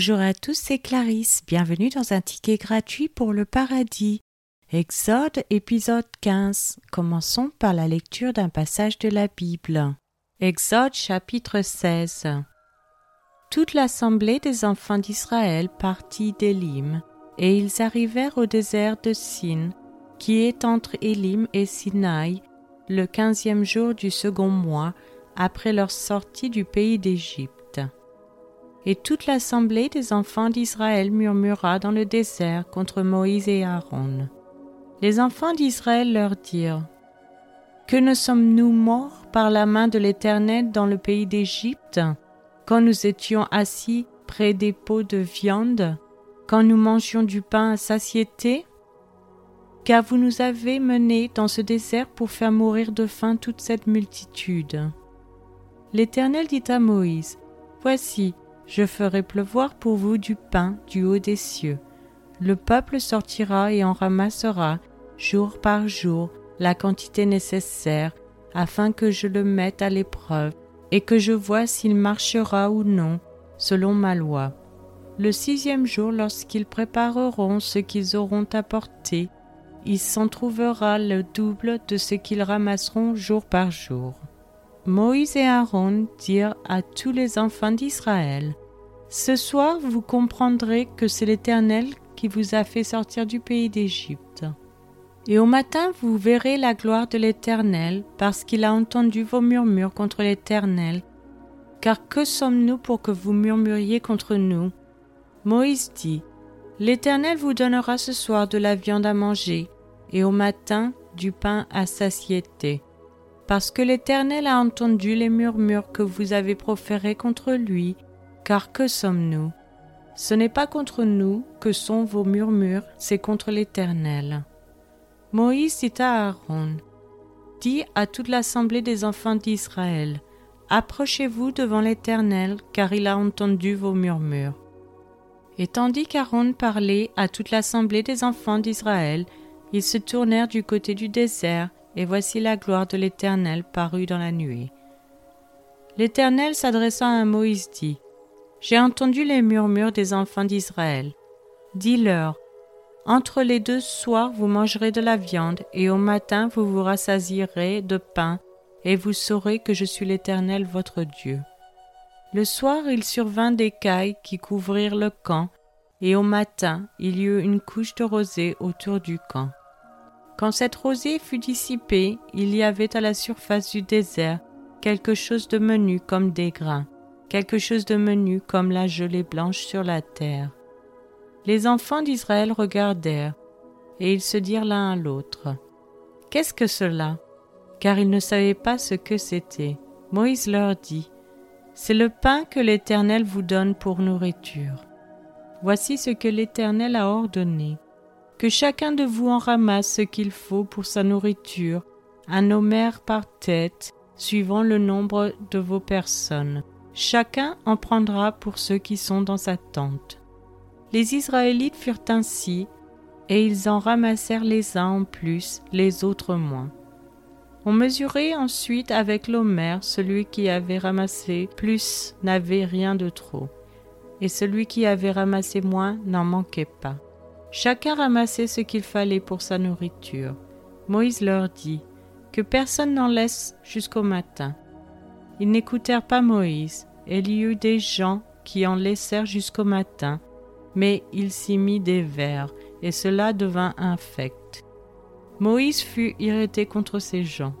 Bonjour à tous, c'est Clarisse. Bienvenue dans un ticket gratuit pour le paradis. Exode épisode 15. Commençons par la lecture d'un passage de la Bible. Exode chapitre 16. Toute l'assemblée des enfants d'Israël partit d'Élim, et ils arrivèrent au désert de Sin, qui est entre Élim et Sinaï, le quinzième jour du second mois, après leur sortie du pays d'Égypte. Et toute l'assemblée des enfants d'Israël murmura dans le désert contre Moïse et Aaron. Les enfants d'Israël leur dirent Que ne sommes-nous morts par la main de l'Éternel dans le pays d'Égypte, quand nous étions assis près des pots de viande, quand nous mangions du pain à satiété? Car vous nous avez menés dans ce désert pour faire mourir de faim toute cette multitude. L'Éternel dit à Moïse Voici, je ferai pleuvoir pour vous du pain du haut des cieux. Le peuple sortira et en ramassera, jour par jour, la quantité nécessaire, afin que je le mette à l'épreuve, et que je vois s'il marchera ou non, selon ma loi. Le sixième jour, lorsqu'ils prépareront ce qu'ils auront apporté, il s'en trouvera le double de ce qu'ils ramasseront jour par jour. Moïse et Aaron dirent à tous les enfants d'Israël, Ce soir vous comprendrez que c'est l'Éternel qui vous a fait sortir du pays d'Égypte. Et au matin vous verrez la gloire de l'Éternel, parce qu'il a entendu vos murmures contre l'Éternel. Car que sommes-nous pour que vous murmuriez contre nous? Moïse dit, L'Éternel vous donnera ce soir de la viande à manger, et au matin du pain à satiété parce que l'Éternel a entendu les murmures que vous avez proférés contre lui, car que sommes-nous? Ce n'est pas contre nous que sont vos murmures, c'est contre l'Éternel. Moïse dit à Aaron, Dis à toute l'assemblée des enfants d'Israël, Approchez-vous devant l'Éternel, car il a entendu vos murmures. Et tandis qu'Aaron parlait à toute l'assemblée des enfants d'Israël, ils se tournèrent du côté du désert, et voici la gloire de l'Éternel parut dans la nuée. L'Éternel s'adressant à Moïse dit, J'ai entendu les murmures des enfants d'Israël. Dis-leur, entre les deux soirs vous mangerez de la viande, et au matin vous vous rassasierez de pain, et vous saurez que je suis l'Éternel votre Dieu. Le soir il survint des cailles qui couvrirent le camp, et au matin il y eut une couche de rosée autour du camp. Quand cette rosée fut dissipée, il y avait à la surface du désert quelque chose de menu comme des grains, quelque chose de menu comme la gelée blanche sur la terre. Les enfants d'Israël regardèrent, et ils se dirent l'un à l'autre, Qu'est-ce que cela? Car ils ne savaient pas ce que c'était. Moïse leur dit, C'est le pain que l'Éternel vous donne pour nourriture. Voici ce que l'Éternel a ordonné que chacun de vous en ramasse ce qu'il faut pour sa nourriture, un homère par tête, suivant le nombre de vos personnes. Chacun en prendra pour ceux qui sont dans sa tente. Les Israélites furent ainsi, et ils en ramassèrent les uns en plus, les autres moins. On mesurait ensuite avec l'homère, celui qui avait ramassé plus n'avait rien de trop, et celui qui avait ramassé moins n'en manquait pas. Chacun ramassait ce qu'il fallait pour sa nourriture. Moïse leur dit que personne n'en laisse jusqu'au matin. Ils n'écoutèrent pas Moïse, et il y eut des gens qui en laissèrent jusqu'au matin, mais il s'y mit des vers, et cela devint infect. Moïse fut irrité contre ces gens.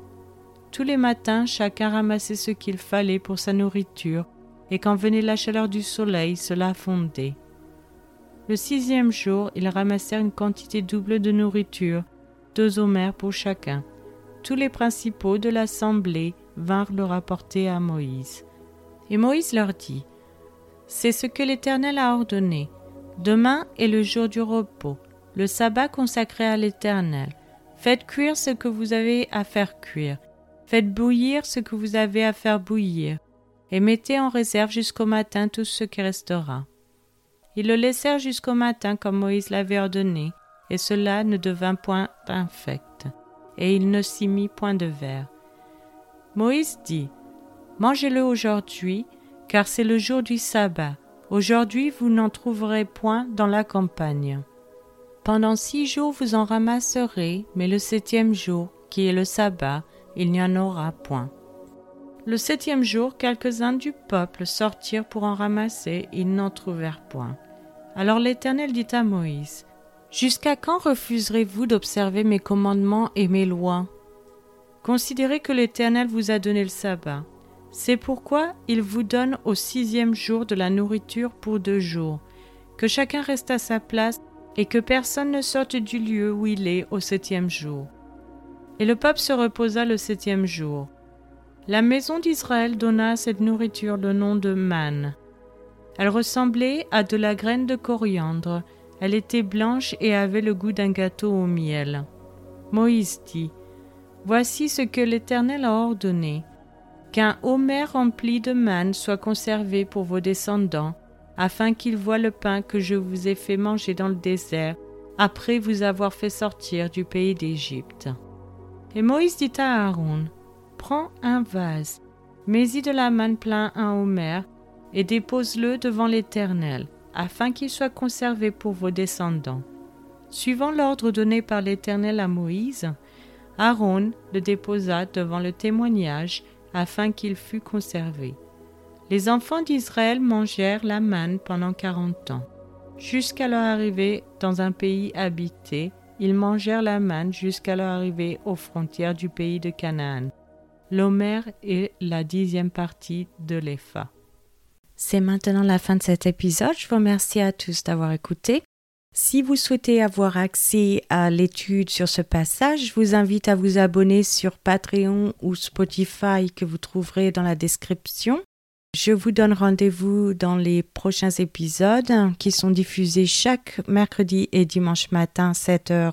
Tous les matins, chacun ramassait ce qu'il fallait pour sa nourriture, et quand venait la chaleur du soleil, cela fondait. Le sixième jour, ils ramassèrent une quantité double de nourriture, deux homères pour chacun. Tous les principaux de l'assemblée vinrent le rapporter à Moïse. Et Moïse leur dit, C'est ce que l'Éternel a ordonné. Demain est le jour du repos, le sabbat consacré à l'Éternel. Faites cuire ce que vous avez à faire cuire. Faites bouillir ce que vous avez à faire bouillir. Et mettez en réserve jusqu'au matin tout ce qui restera. Ils le laissèrent jusqu'au matin comme Moïse l'avait ordonné, et cela ne devint point infect, et il ne s'y mit point de verre. Moïse dit, Mangez-le aujourd'hui, car c'est le jour du sabbat. Aujourd'hui vous n'en trouverez point dans la campagne. Pendant six jours vous en ramasserez, mais le septième jour, qui est le sabbat, il n'y en aura point. Le septième jour, quelques-uns du peuple sortirent pour en ramasser, ils n'en trouvèrent point. Alors l'Éternel dit à Moïse, Jusqu'à quand refuserez-vous d'observer mes commandements et mes lois? Considérez que l'Éternel vous a donné le sabbat. C'est pourquoi il vous donne au sixième jour de la nourriture pour deux jours, que chacun reste à sa place et que personne ne sorte du lieu où il est au septième jour. Et le peuple se reposa le septième jour. La maison d'Israël donna à cette nourriture le nom de manne. Elle ressemblait à de la graine de coriandre, elle était blanche et avait le goût d'un gâteau au miel. Moïse dit, Voici ce que l'Éternel a ordonné qu'un homer rempli de manne soit conservé pour vos descendants, afin qu'ils voient le pain que je vous ai fait manger dans le désert, après vous avoir fait sortir du pays d'Égypte. Et Moïse dit à Aaron, Prends un vase, mets-y de la manne plein un homer, et dépose-le devant l'Éternel, afin qu'il soit conservé pour vos descendants. Suivant l'ordre donné par l'Éternel à Moïse, Aaron le déposa devant le témoignage afin qu'il fût conservé. Les enfants d'Israël mangèrent la manne pendant quarante ans. Jusqu'à leur arrivée dans un pays habité, ils mangèrent la manne jusqu'à leur arrivée aux frontières du pays de Canaan. L'Homère est la dixième partie de l'Epha. C'est maintenant la fin de cet épisode. Je vous remercie à tous d'avoir écouté. Si vous souhaitez avoir accès à l'étude sur ce passage, je vous invite à vous abonner sur Patreon ou Spotify que vous trouverez dans la description. Je vous donne rendez-vous dans les prochains épisodes qui sont diffusés chaque mercredi et dimanche matin 7 h